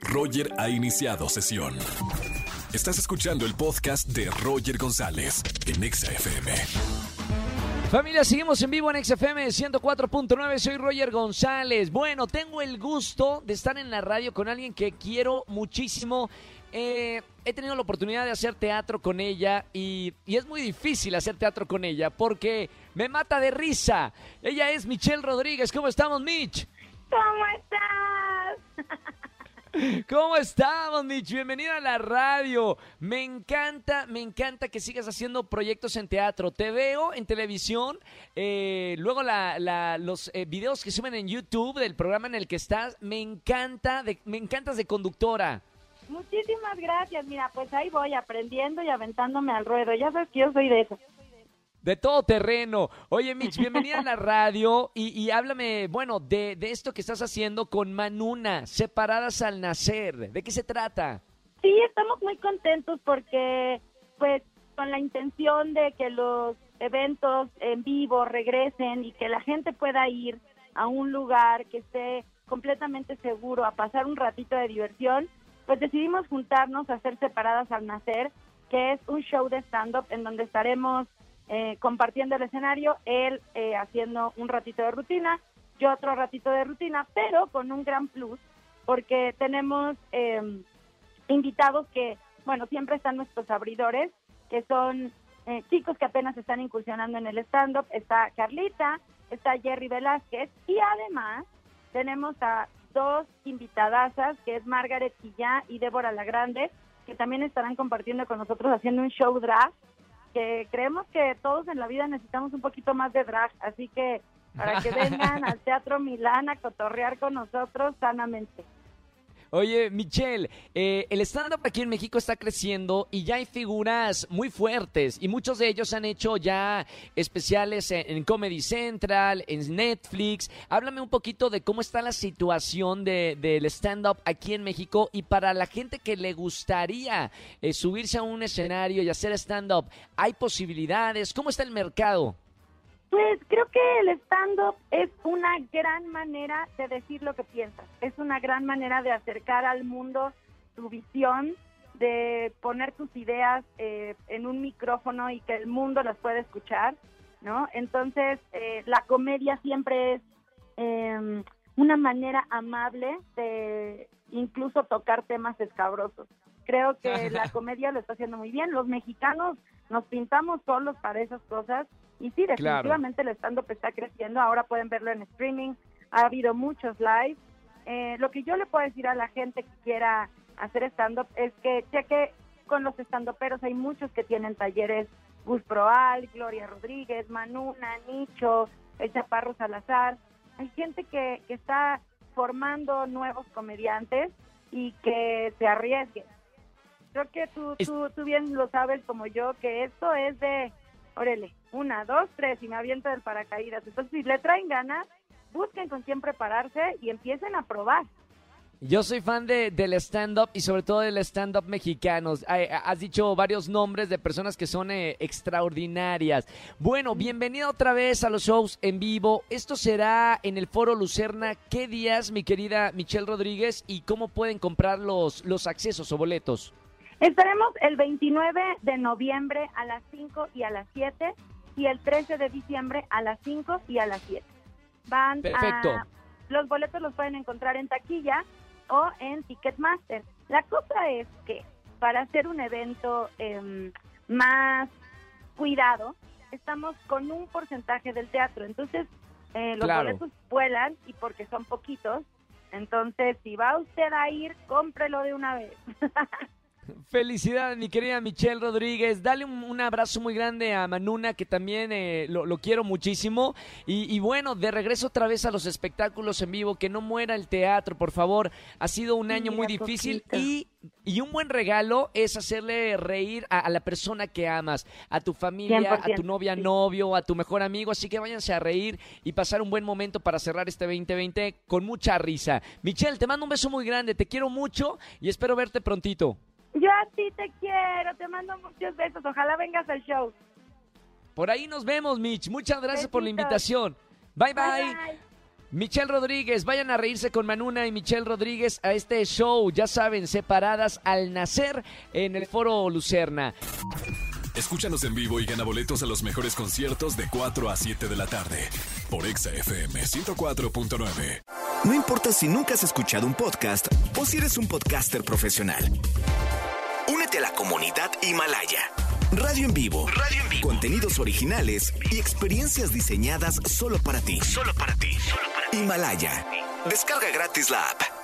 Roger ha iniciado sesión. Estás escuchando el podcast de Roger González en Exa FM. Familia, seguimos en vivo en XFM 104.9. Soy Roger González. Bueno, tengo el gusto de estar en la radio con alguien que quiero muchísimo. Eh, he tenido la oportunidad de hacer teatro con ella y, y es muy difícil hacer teatro con ella porque me mata de risa. Ella es Michelle Rodríguez. ¿Cómo estamos, Mitch? ¿Cómo estás? ¿Cómo estamos, Mitch? Bienvenida a la radio. Me encanta, me encanta que sigas haciendo proyectos en teatro. Te veo en televisión, eh, luego la- la- los eh, videos que suben en YouTube del programa en el que estás. Me encanta, me encantas de conductora. Muchísimas gracias. Mira, pues ahí voy aprendiendo y aventándome al ruedo. Ya sabes que yo soy de eso. De todo terreno. Oye, Mitch, bienvenida a la radio y, y háblame, bueno, de, de esto que estás haciendo con Manuna, separadas al nacer. ¿De qué se trata? Sí, estamos muy contentos porque, pues, con la intención de que los eventos en vivo regresen y que la gente pueda ir a un lugar que esté completamente seguro a pasar un ratito de diversión, pues decidimos juntarnos a hacer Separadas al Nacer, que es un show de stand-up en donde estaremos eh, compartiendo el escenario, él eh, haciendo un ratito de rutina, yo otro ratito de rutina, pero con un gran plus, porque tenemos... em, invitados que, bueno, siempre están nuestros abridores, que son eh, chicos que apenas están incursionando en el stand-up. Está Carlita, está Jerry Velázquez y además tenemos a dos invitadasas, que es Margaret Quillá y Débora Lagrande, que también estarán compartiendo con nosotros haciendo un show drag, que creemos que todos en la vida necesitamos un poquito más de drag, así que para que vengan al Teatro Milán a cotorrear con nosotros sanamente. Oye, Michelle, eh, el stand-up aquí en México está creciendo y ya hay figuras muy fuertes y muchos de ellos han hecho ya especiales en, Comedy Central, en Netflix. Háblame un poquito de cómo está la situación de- del stand-up aquí en México y para la gente que le gustaría eh, subirse a un escenario y hacer stand-up, ¿hay posibilidades? ¿Cómo está el mercado? Pues creo que el stand-up es una gran manera de decir lo que piensas, es una gran manera de acercar al mundo tu visión, de poner tus ideas eh, en un micrófono y que el mundo las pueda escuchar, ¿no? Entonces, eh, la comedia siempre es eh, una manera amable de incluso tocar temas escabrosos. Creo que la comedia lo está haciendo muy bien. Los mexicanos nos pintamos solos para esas cosas y sí, Claro. definitivamente el stand-up está creciendo. Ahora pueden verlo en streaming. Ha habido muchos live. Eh, lo que yo le puedo decir a la gente que quiera hacer stand-up es que cheque con los stand-uperos. Hay muchos que tienen talleres. Gus Proal, Gloria Rodríguez, Manuna, Nicho, El Chaparro Salazar. Hay gente que, que está formando nuevos comediantes y que se arriesguen. Creo que tú, tú, tú bien lo sabes como yo, que esto es de, órale, una, dos, tres, y me aviento del paracaídas. Entonces, si le traen ganas, busquen con quién prepararse y empiecen a probar. Yo soy fan de, del stand-up y sobre todo del stand-up mexicano. Has dicho varios nombres de personas que son eh, extraordinarias. Bueno, bienvenida otra vez a los shows en vivo. Esto será en el Foro Lucerna. ¿Qué días, mi querida Michelle Rodríguez? ¿Y cómo pueden comprar los, los accesos o boletos? Estaremos el 29 de noviembre a las 5 y a las 7 y el 13 de diciembre a las 5 y a las 7. Van Perfecto. a... Los boletos los pueden encontrar en taquilla o en Ticketmaster. La cosa es que para hacer un evento em, más cuidado, estamos con un porcentaje del teatro. Entonces, eh, los Claro. boletos vuelan y porque son poquitos. Entonces, si va usted a ir, cómprelo de una vez. Felicidades, mi querida Michelle Rodríguez. Dale un, un abrazo muy grande a Manuna, que también eh, lo, lo quiero muchísimo. Y, y bueno, de regreso otra vez a los espectáculos en vivo, que no muera el teatro, por favor. Ha sido un año muy difícil y, y un buen regalo es hacerle reír a, a la persona que amas, a tu familia, a tu 100%, novia, sí. novio, a tu mejor amigo. Así que váyanse a reír y pasar un buen momento para cerrar este 2020 con mucha risa. Michelle, te mando un beso muy grande, te quiero mucho y espero verte prontito. Yo a ti te quiero, te mando muchos besos. Ojalá vengas al show. Por ahí nos vemos, Mitch. Muchas gracias por la invitación. Bye, bye. bye. Michelle Rodríguez, vayan a reírse con Manuna y Michelle Rodríguez a este show, ya saben, separadas al nacer en el Foro Lucerna. Escúchanos en vivo y gana boletos a los mejores conciertos de 4 a 7 de la tarde por Exa FM 104.9. No importa si nunca has escuchado un podcast o si eres un podcaster profesional. Únete a la comunidad Himalaya. Radio en vivo. Radio en vivo. Contenidos originales y experiencias diseñadas solo para ti. Solo para ti. Solo para ti. Himalaya. Descarga gratis la app.